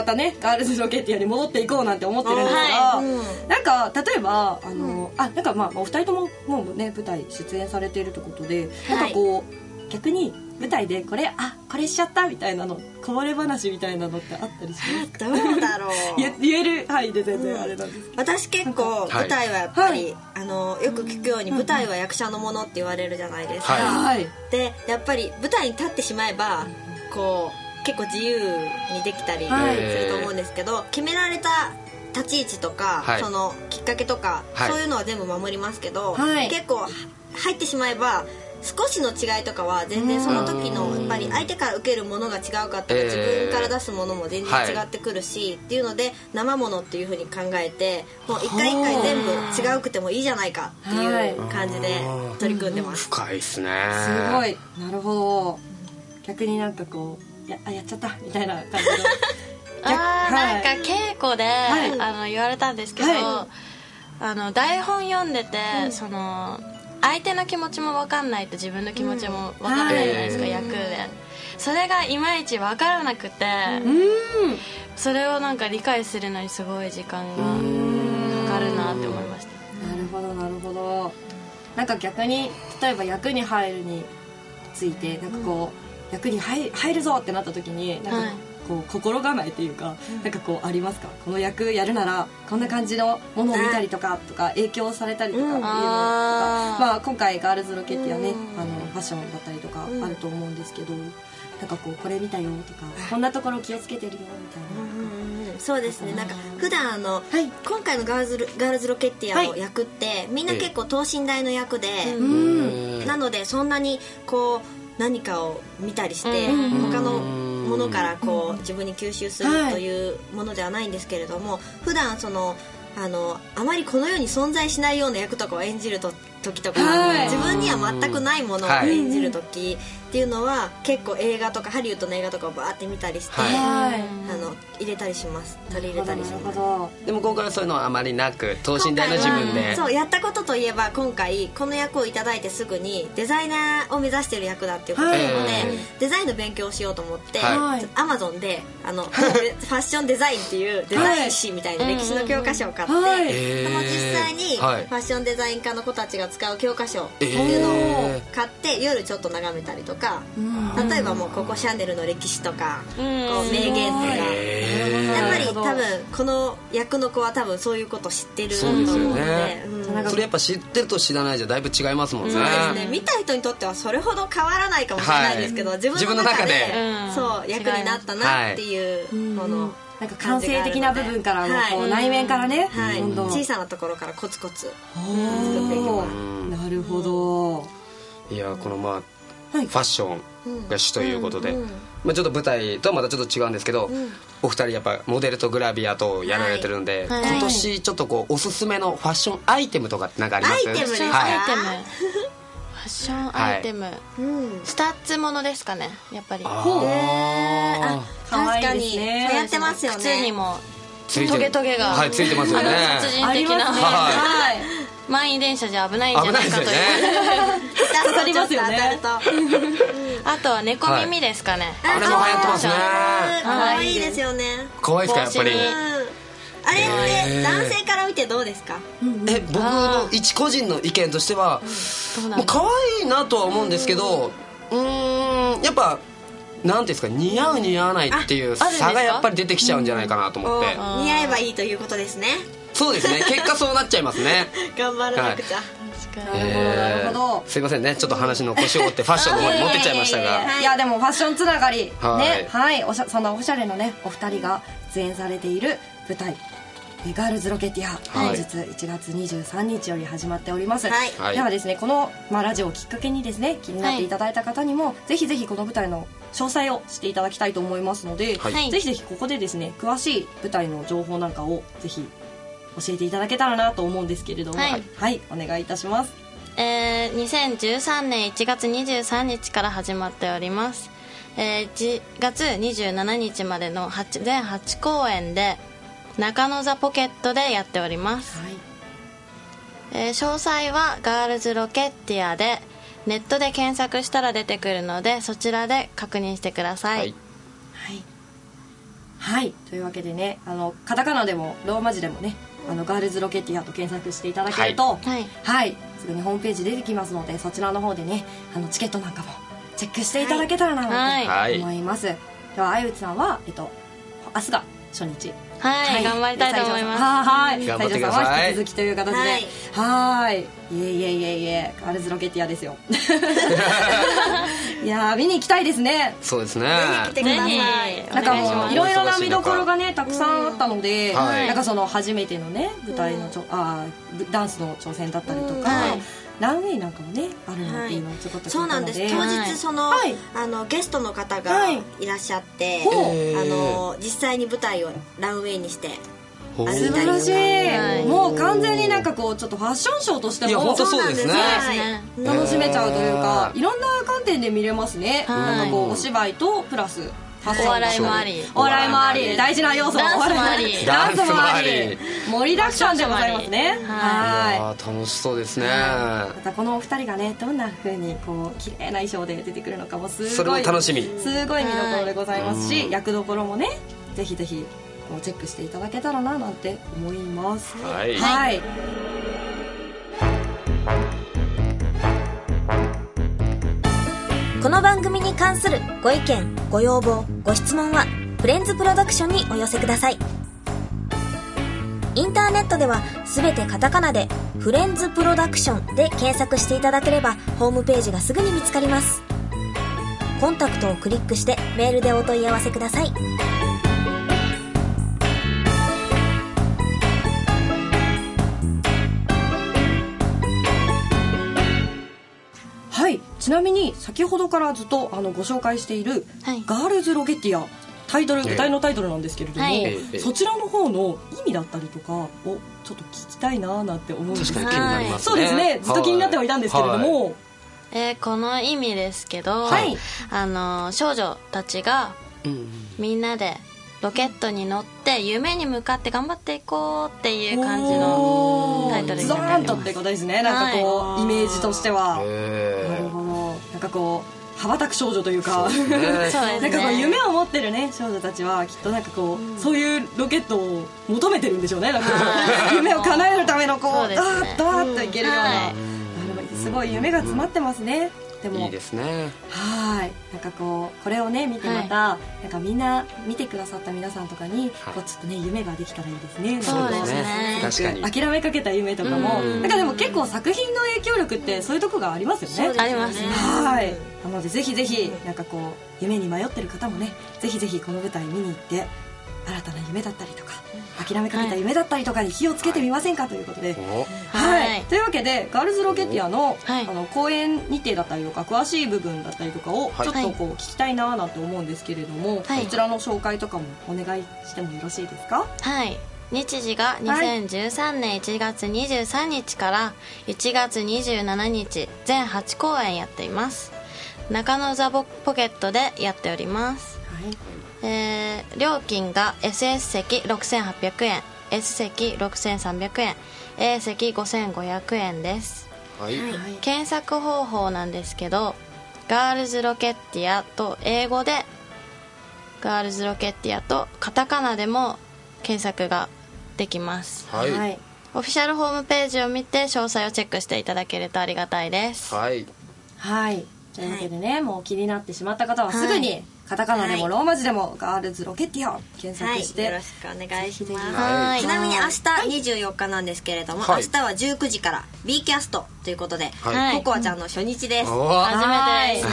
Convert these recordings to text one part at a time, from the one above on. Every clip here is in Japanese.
あまたねガールズロケッティアに戻っていこうなんて思ってるんですが、はい。なんか例えばあの、あなんかまあお二人とももうね舞台出演されているということで、なんかこう逆に舞台でこれあこれしちゃったみたいなのこぼれ話みたいなのってあったりしますか？どうだろう。言言える？範囲で全然あれなんですけど、私結構舞台はやっぱり、あのよく聞くように舞台は役者のものって言われるじゃないですか、ははい。でやっぱり舞台に立ってしまえばこう結構自由にできたりすはい。ると思うんですけど、決められた立ち位置とか、はい。そのきっかけとか、はい。そういうのは全部守りますけど、はい。結構は入ってしまえば少しの違いとかは全然その時のやっぱり相手から受けるものが違うかったらえー。自分から出すものも全然違ってくるし、っていうので生ものっていうふうに考えてもう一回一回全部違うくてもいいじゃないかっていう感じで取り組んでます。深いっすね。すごい。なるほど。逆になんかこうやあやっちゃったみたいな感じの。あーはい。なんか稽古で、い。あの言われたんですけど、はあの台本読んでて、その相手の気持ちも分かんないと自分の気持ちも分からないじゃないですか、はい。役で。それがいまいち分からなくて、うん。それをなんか理解するのにすごい時間がかかるなって思いました。なるほどなるほど。なんか逆に例えば役に入るについてなんかこう、役に入入るぞってなった時になんかはい。こう心構えっていうか、なんかこうありますか？この役やるならこんな感じのものを見たりとかとか影響されたりとかっていうのとか、あーまあ、今回ガールズロケッティはね、うん。あのファッションだったりとかうん。あると思うんですけど、なんかこうこれ見たよとかこんなところ気をつけてるよみたいな。うんうんうん。そうですね。なんか普段あの、はい。今回のガールズルガールズロケッティアの役って、みんな結構等身大の役で、うん。なのでそんなにこう何かを見たりして、うん他のものからこう自分に吸収するはいというものではないんですけれども、普段そのあのあまりこの世に存在しないような役とかを演じると時とか、はい。自分には全くないものをはい。演じる時っていうのは結構映画とかハリウッドの映画とかをバーって見たりして、はい。はいあの入れたりします。取り入れたりします。でも今回はそういうのはあまりなく等身大の自分で。そうやったことといえば今回この役をいただいてすぐにデザイナーを目指してる役だっていうことなので、はい。デザインの勉強をしようと思って、はい。アマゾンであのファッションデザインっていうデザイン誌みたいな歴史の教科書を買って、はい。でも実際にフはい。ァッションデザイン科の子たちが使う教科書っていうのを買って夜ちょっと眺めたりとか、例えばもうここシャネルの歴史とか、こう名言とか。やっぱり多分この役の子は多分そういうこと知ってるとそうですよ思うのでね。うん。それやっぱ知ってると知らないじゃだいぶ違いますもんねそうですね。見た人にとってはそれほど変わらないかもしれないですけど、はい。自分の中で。自分の中で。そう役になったなっていうもの、なんか感性的な部分からのこうはい内面からね、はい。どんどん。小さなところからコツコツ。お作っていきなるほど、いやこのまあはい。ファッションが主ということで、うんうんまあ、ちょっと舞台とはまたちょっと違うんですけど、ん。お二人やっぱモデルとグラビアとやられてるんで、はい。今年ちょっとこうおすすめのファッションアイテムとかって何かあります？アイテムですか？ファッションアイはテムションアイテム、うん。スタッズものですかねやっぱり。あへー。あ確かに。流行ってますよね。靴にもトゲトゲが。はいついてますよね。殺人的な、ははい。満員電車じゃ危ないんじゃ危ないですよないかというすよね。あとは猫耳ですかね、あれも流行ってますね。可愛い。ですよね。可愛いですかやっぱりあれって男性から見てどうですか？え僕の一個人の意見としてはどうなだもうん可愛いなとは思うんですけどうーんやっぱなんていうんですか似合う似合わないっていう差がやっぱり出てきちゃうんじゃないかなと思って。お似合えばいいということですね。そうですね。結果そうなっちゃいますね。頑張らなくちゃ、確かに。なるほどなるほど。すいませんね。ちょっと話の腰を折ってファッションの方に持ってっちゃいましたが。いやでもファッションつながり、はい。ね。はい。おしゃそんなおしゃれなねお二人が出演されている舞台。えガールズロケティア、はい本日1月23日より始まっております、はい。はい。ではですねこの、まあ、ラジオをきっかけにですね気になっていただいた方にも、ぜひぜひこの舞台の詳細を知っていただきたいと思いますので、はい。はい。ぜひぜひここでですね詳しい舞台の情報なんかをぜひ教えていただけたらなと思うんですけれども。はい。はい、お願いいたします。えー2013年1月23日から始まっております、えー1月27日までの8全8公演で中野座ポケットでやっております、はい。えー詳細はガールズロケッティアでネットで検索したら出てくるのでそちらで確認してください、はい。はい、はい。というわけでねあのカタカナでもローマ字でもねあのガールズロケティアと検索していただけるとはい。はい、すぐにホームページ出てきますのでそちらの方でねあのチケットなんかもチェックしていただけたらなはい。なんて思います、では相内さんは、えっと、明日が初日はい、頑張りたいと思います。はい頑張ってください。西条さんは引き続きという形で。はい。はい。いえいえいえいえ。ガールズロケティアですよ。いやー見に行きたいですね。そうですね。来てください。ぜひ。なんかもういろいろな見どころがねたくさんあったので、はい。なんかその初めてのね舞台のちょ、あーダンスの挑戦だったりとか、はいランウェイなんかもねあるのってい。うのをちょこっとそうなんです。当はい。日その,、はい。あのゲストの方がはい。いらっしゃって、ほう。あの実際に舞台をランウェイにして素晴らしい、はい。もう完全になんかこうちょっとファッションショーとしてもいや本当そうですね。はい。ね楽しめちゃうというか、えー。いろんな観点で見れますね、はい。なんかこうお芝居とプラスお笑いもあり。お笑いもあり。大事な要素ダンスもあり。ダンスもあり。盛りだくさんでございますね。はい。楽しそうですね。またこのお二人がねどんな風にこう綺麗な衣装で出てくるのかもすごい。それも楽しみ。すごい見どころでございますし、はい。役どころもねぜひぜひこうチェックしていただけたらななんて思います。はい。はいこの番組に関するご意見ご要望ご質問はフレンズプロダクションにお寄せください。インターネットではすべてカタカナで「フレンズプロダクション」で検索していただければホームページがすぐに見つかります。コンタクトをクリックしてメールでお問い合わせください。ちなみに先ほどからずっとあのご紹介しているはい「ガールズロケティア」タイトルええ。舞台のタイトルなんですけれども、そちらの方の意味だったりとかをちょっと聞きたいなーなんて思うんです確かに気になりますね。そうですね。ずっと気になってはいたんですけれども、はい。えーこの意味ですけど、はい。あの少女たちがうんみんなでロケットに乗って夢に向かって頑張っていこうっていう感じのタイトルにザなっます。ーンとってことですね。なんかこう、はい。イメージとしては、なんかこう羽ばたく少女というかそうですね。そうですね。なんかこう夢を持ってるね少女たちはきっとなんかこう、そういうロケットを求めてるんでしょうね。なんか夢を叶えるためのこうそうね。ダーッドワーッといけるような、はい。すごい夢が詰まってますね、でもいいですね。はい。なんかこうこれをね見てまた、なんかみんな見てくださった皆さんとかに、はい。こうちょっとね夢ができたらいいですねそうですね。確かに。諦めかけた夢とかも。うん。なんかでも結構作品の影響力ってそういうとこがありますよね。そうですよありますね。はい。なのでぜひぜひなんかこう夢に迷ってる方もねぜひぜひこの舞台見に行って新たな夢だったりとか諦めかけた夢だったりとかに火をつけてみませんか？ということで、おはい、はい。というわけでガールズロケティアの,、はい。あの公演日程だったりとか詳しい部分だったりとかをはい。ちょっとこう聞きたいななんて思うんですけれども、はい。こちらの紹介とかもお願いしてもよろしいですか？はい。日時が2013年1月23日から1月27日全8公演やっています。中野ザボポケットでやっておりますえー料金が SS 席6800円 S 席6300円 A 席5500円です。はい。検索方法なんですけどガールズロケッティアと英語でガールズロケッティアとカタカナでも検索ができます。はい。はい。オフィシャルホームページを見て詳細をチェックしていただけるとありがたいです。はい。はい。というわけでね、もう気になってしまった方はすぐに、カタカナでもはい。ローマ字でもガールズロケティア検はい索して、よろしくお願いします。はいちなみに明日24日なんですけれども、はい。明日は19時から B キャストということで、はい。ココアちゃんの初日です、お初めてで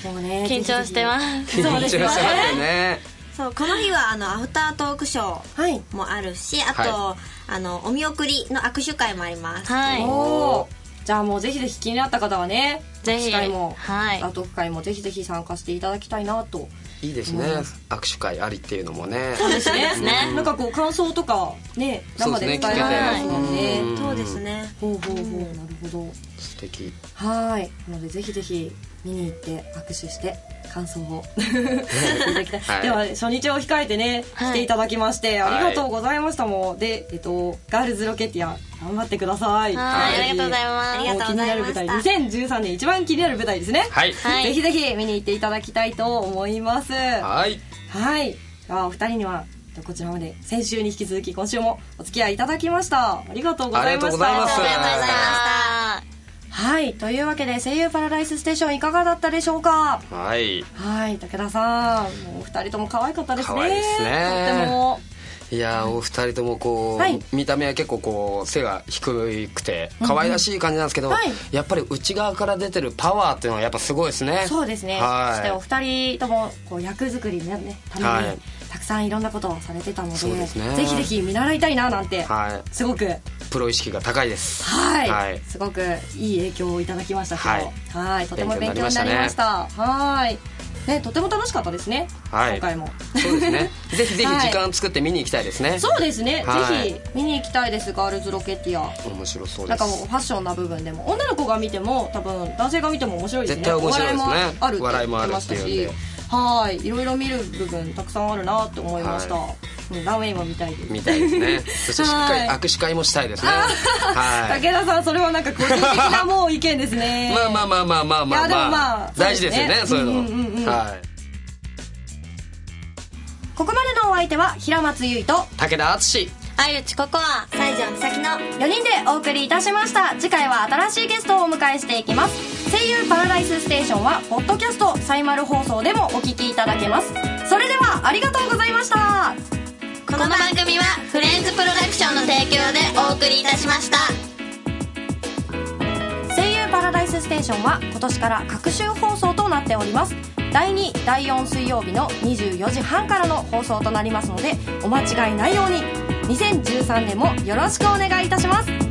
すね。もうね緊張してます。緊張しますよね。そうこの日はあのアフタートークショはい。ーもあるしあと、はあのお見送りの握手会もあります、はい。おーじゃあもうぜひぜひ気になった方はねぜひ。会も、はい。アート会もぜひぜひ参加していただきたいなと。いいですね。握手会ありっていうのもね。そうですね。ねなんかこう感想とかね生で伝えられますもんね。うんそうですね。ほうほうほう。なるほど。素敵。はい。なのでぜひぜひ見に行って握手して感想を。では初日を控えてね、はい。来ていただきましてありがとうございましたもん。でえっとガールズロケティア頑張ってください。はい。ありがとうございます。ありがとうございました。も気になる舞台2013年一番気になる舞台ですね。はい。はい。ぜひぜひ見に行っていただきたいと思います。はい。はい。ではお二人にはこちらまで先週に引き続き今週もお付き合いいただきました。ありがとうございました。ありがとうございますはいというわけで声優パラダイスステーションいかがだったでしょうか？はい。はい武田さん。お二人とも可愛かったですね可愛いですね。とっても。いやお二人ともこう、はい、見た目は結構こう背が低くて可愛らしい感じなんですけど、うんうんはい、やっぱり内側から出てるパワーっていうのはやっぱすごいですね。そうですね、はい、そしてお二人ともこう役作りのねために、はい、たくさんいろんなことをされてたので、ね、ぜひぜひ見習いたいななんて、はい、すごくプロ意識が高いです。はい、はい、すごくいい影響をいただきましたはい。はい。とても勉強になりましたはい。ね、とても楽しかったですね、はい、今回も。そうですね。ぜひぜひ時間作って見に行きたいですね、はい、そうですね、はい、ぜひ見に行きたいです。ガールズロケティア。面白そうです。なんかもうファッションな部分でも。女の子が見ても多分男性が見ても面白いですね。絶対面白いですね。笑いもあるって言ってましたし。はい。いろいろ見る部分たくさんあるなって思いました、はい、ランウェイも見たいです。見たいですね。そしてしっかり握手会もしたいですね。はい。武田さんそれはなんか個人的なもう意見ですね。まあまあまあまあまあまあ、まあ、でもまあ、大事ですよねそういうの、うんうんうん、はい。ここまでのお相手は平松優衣と武田敦相内ここは西条美咲の4人でお送りいたしました。次回は新しいゲストをお迎えしていきます。声優パラダイスステーションはポッドキャストサイマル放送でもお聞きいただけます。それではありがとうございましたこの番組はフレンズプロダクションの提供でお送りいたしました。声優パラダイスステーションは今年から各週放送となっております。第2第4水曜日の24時半からの放送となりますのでお間違いないように。2013年もよろしくお願いいたします。